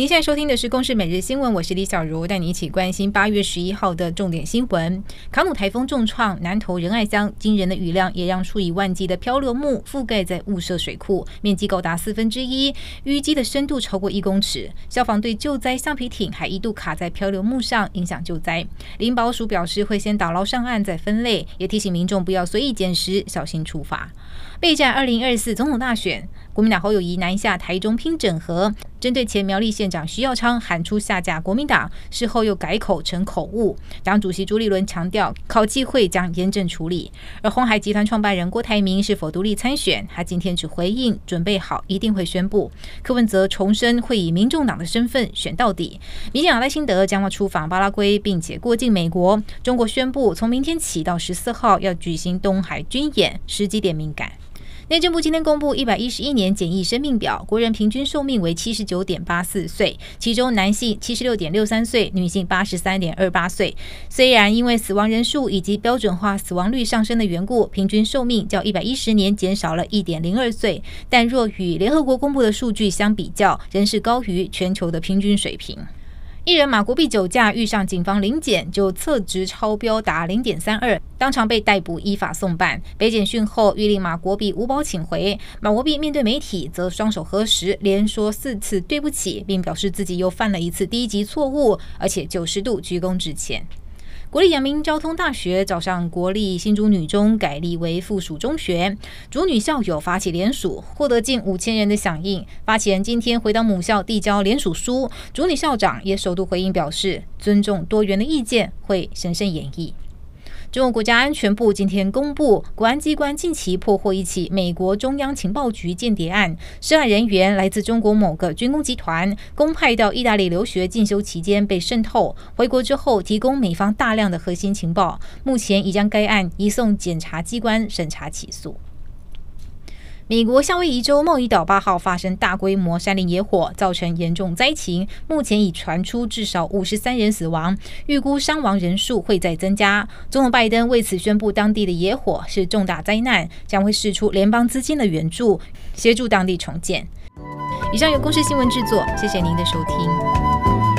您现在收听的是《公视每日新闻》，我是李小茹，带你一起关心八月十一号的重点新闻。卡努台风重创南投仁爱乡，惊人的雨量也让数以万计的漂流木覆盖在雾社水库，面积高达四分之一，淤积的深度超过一公尺。消防队救灾橡皮艇还一度卡在漂流木上，影响救灾。林保署表示会先打捞上岸再分类，也提醒民众不要随意捡拾，小心处罚。备战二零二四总统大选，国民党侯友谊南下台中拼整合。针对前苗栗县长徐耀昌喊出下架国民党，事后又改口成口误。党主席朱立伦强调，考纪会将严正处理。而鸿海集团创办人郭台铭是否独立参选？他今天只回应准备好，一定会宣布。柯文哲重申会以民众党的身份选到底。民进党赖清德将要出访巴拉圭，并且过境美国。中国宣布从明天起到十四号要举行东海军演，时机点敏感。内政部今天公布一百一十一年简易生命表，国人平均寿命为七十九点八四岁，其中男性七十六点六三岁，女性八十三点二八岁。虽然因为死亡人数以及标准化死亡率上升的缘故，平均寿命较一百一十年减少了一点零二岁，但若与联合国公布的数据相比较，仍是高于全球的平均水平。艺人马国毕酒驾遇上警方临检，就测值超标达零点三二，当场被逮捕，依法送办。北检讯后，諭令马国毕无保请回。马国毕面对媒体，则双手合十，连说四次对不起，并表示自己又犯了一次低级错误，而且九十度鞠躬致歉。国立阳明交通大学早上国立新竹女中改立为附属中学，主女校友发起联署，获得近五千人的响应。发起人今天回到母校递交联署书，主女校长也首度回应表示，尊重多元的意见，会审慎演绎。中国国家安全部今天公布，国安机关近期破获一起美国中央情报局间谍案，涉案人员来自中国某个军工集团，公派到意大利留学进修期间被渗透，回国之后提供美方大量的核心情报，目前已将该案移送检察机关审查起诉。美国夏威夷州茂宜岛八号发生大规模山林野火，造成严重灾情，目前已传出至少五十三人死亡，预估伤亡人数会再增加。总统拜登为此宣布，当地的野火是重大灾难，将会释出联邦资金的援助，协助当地重建。以上由公视新闻制作，谢谢您的收听。